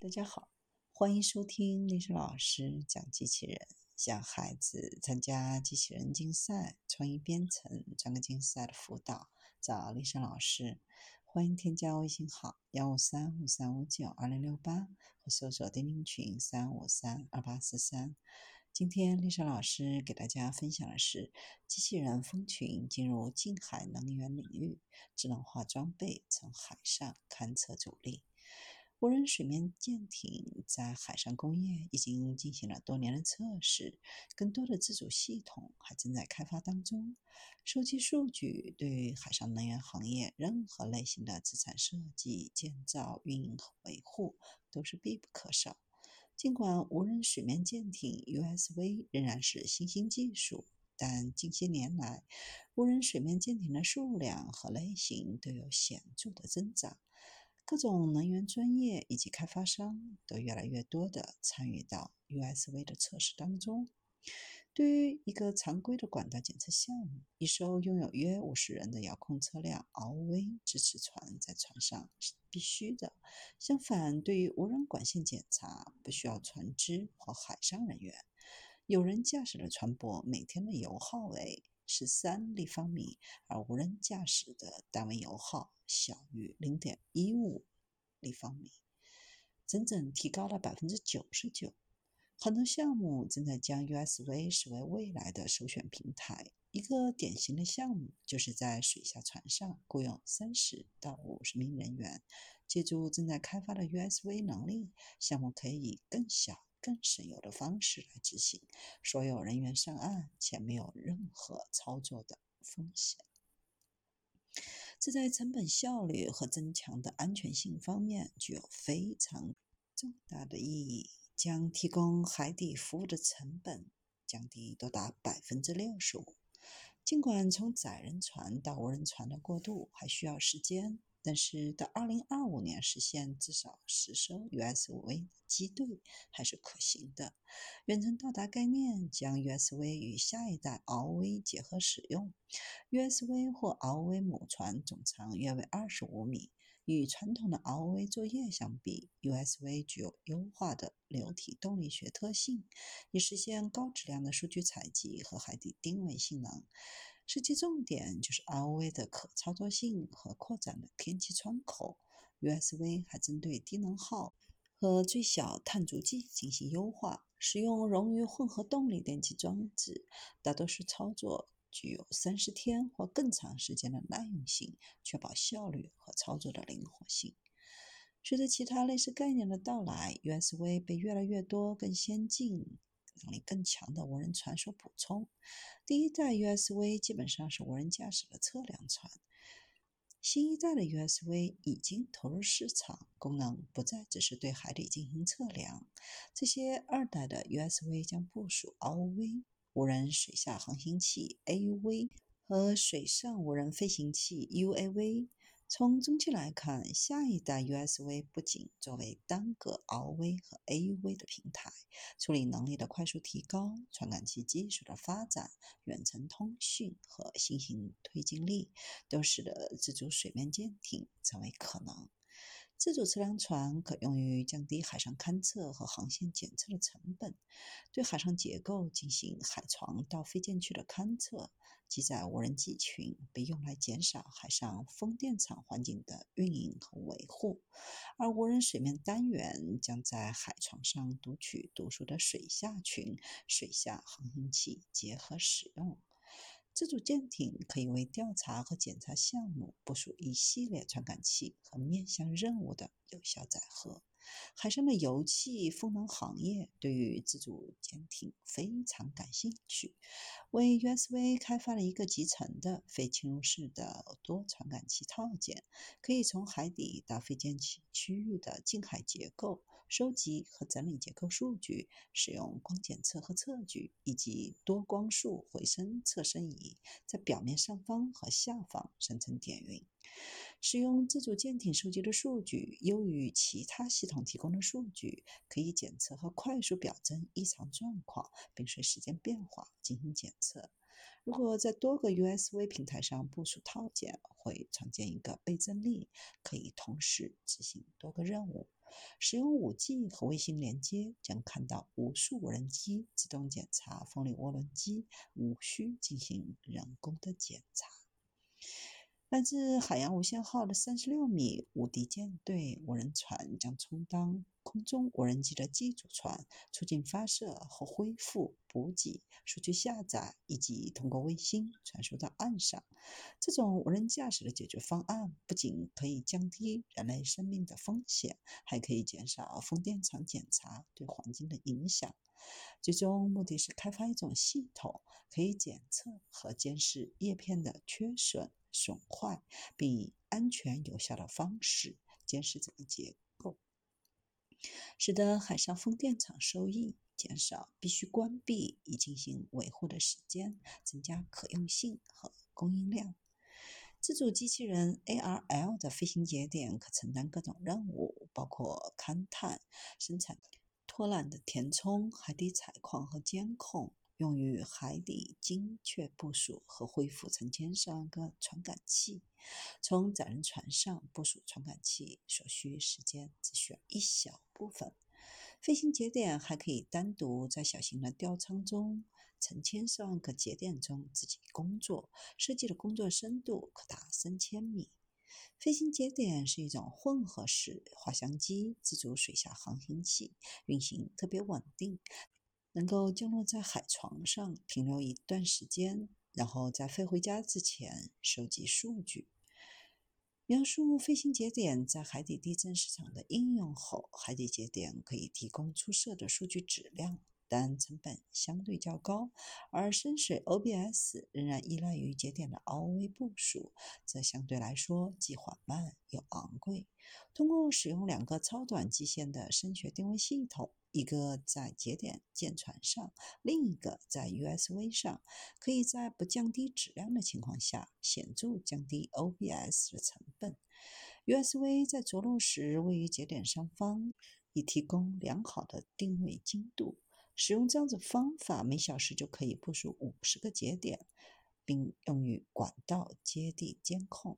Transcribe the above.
大家好，欢迎收听历史老师讲机器人，向孩子参加机器人竞赛、创意编程、创客竞赛的辅导，找历史老师。欢迎添加微信号幺五三五三五九二零六八，或搜索钉钉群三五三二八四三。今天历史老师给大家分享的是机器人蜂群进入近海能源领域，智能化装备从海上勘测主力。无人水面舰艇在海上工业已经进行了多年的测试，更多的自主系统还正在开发当中。收集数据对于海上能源行业任何类型的资产设计、建造、运营和维护都是必不可少。尽管无人水面舰艇 USV 仍然是新兴技术，但近些年来，无人水面舰艇的数量和类型都有显著的增长。各种能源专业以及开发商都越来越多地参与到 USV 的测试当中。对于一个常规的管道检测项目，一艘拥有约五十人的遥控车辆 ROV 支持船在船上是必须的。相反，对于无人管线检查，不需要船只或海上人员。有人驾驶的船舶每天的油耗为。十三立方米，而无人驾驶的单位油耗小于零点一五立方米，整整提高了百分之九十九。很多项目正在将 USV 视为未来的首选平台。一个典型的项目就是在水下船上雇佣三十到五十名人员，借助正在开发的 USV 能力，项目可以以更小。更省油的方式来执行，所有人员上岸且没有任何操作的风险，这在成本效率和增强的安全性方面具有非常重大的意义，将提供海底服务的成本降低多达百分之六十五。尽管从载人船到无人船的过渡还需要时间。但是到二零二五年实现至少十艘 USV 机队还是可行的。远程到达概念将 USV 与下一代 ROV 结合使用。USV 或 ROV 母船总长约为二十五米。与传统的 ROV 作业相比，USV 具有优化的流体动力学特性，以实现高质量的数据采集和海底定位性能。设计重点就是 ROV 的可操作性和扩展的天气窗口。USV 还针对低能耗和最小碳足迹进行优化，使用溶于混合动力电气装置，大多数操作具有三十天或更长时间的耐用性，确保效率和操作的灵活性。随着其他类似概念的到来，USV 被越来越多更先进。能力更强的无人船所补充。第一代 USV 基本上是无人驾驶的测量船，新一代的 USV 已经投入市场，功能不再只是对海底进行测量。这些二代的 USV 将部署 ROV 无人水下航行器 AUV 和水上无人飞行器 UAV。从中期来看，下一代 USV 不仅作为单个 RV 和 AUV 的平台，处理能力的快速提高、传感器技术的发展、远程通讯和新型推进力，都使得自主水面舰艇成为可能。自主测量船可用于降低海上勘测和航线检测的成本，对海上结构进行海床到飞舰区的勘测。记载无人机群被用来减少海上风电场环境的运营和维护，而无人水面单元将在海床上读取读数的水下群、水下航行器结合使用。自主舰艇可以为调查和检查项目部署一系列传感器和面向任务的有效载荷。海上的油气风能行业对于自主舰艇非常感兴趣，为 USV 开发了一个集成的非侵入式的多传感器套件，可以从海底到非舰区区域的近海结构收集和整理结构数据，使用光检测和测距以及多光束回声测深仪，在表面上方和下方生成点云。使用自主舰艇收集的数据优于其他系统提供的数据，可以检测和快速表征异常状况，并随时间变化进行检测。如果在多个 USV 平台上部署套件，会创建一个倍增力，可以同时执行多个任务。使用 5G 和卫星连接，将看到无数无人机自动检查风力涡轮机，无需进行人工的检查。来自海洋无限号的三十六米无敌舰队无人船将充当空中无人机的机组船，促进发射和恢复、补给、数据下载以及通过卫星传输到岸上。这种无人驾驶的解决方案不仅可以降低人类生命的风险，还可以减少风电场检查对环境的影响。最终目的是开发一种系统，可以检测和监视叶片的缺损。损坏，并以安全有效的方式监视整个结构，使得海上风电场收益减少必须关闭以进行维护的时间，增加可用性和供应量。自主机器人 ARL 的飞行节点可承担各种任务，包括勘探、生产、拖缆的填充、海底采矿和监控。用于海底精确部署和恢复成千上万个传感器。从载人船上部署传感器所需时间只需要一小部分。飞行节点还可以单独在小型的吊舱中、成千上万个节点中自己工作，设计的工作深度可达三千米。飞行节点是一种混合式滑翔机自主水下航行器，运行特别稳定。能够降落在海床上停留一段时间，然后在飞回家之前收集数据。描述飞行节点在海底地震市场的应用后，海底节点可以提供出色的数据质量。但成本相对较高，而深水 OBS 仍然依赖于节点的 ROV 部署，则相对来说既缓慢又昂贵。通过使用两个超短基线的声学定位系统，一个在节点舰船上，另一个在 USV 上，可以在不降低质量的情况下，显著降低 OBS 的成本。USV 在着陆时位于节点上方，以提供良好的定位精度。使用这样子方法，每小时就可以部署五十个节点，并用于管道接地监控。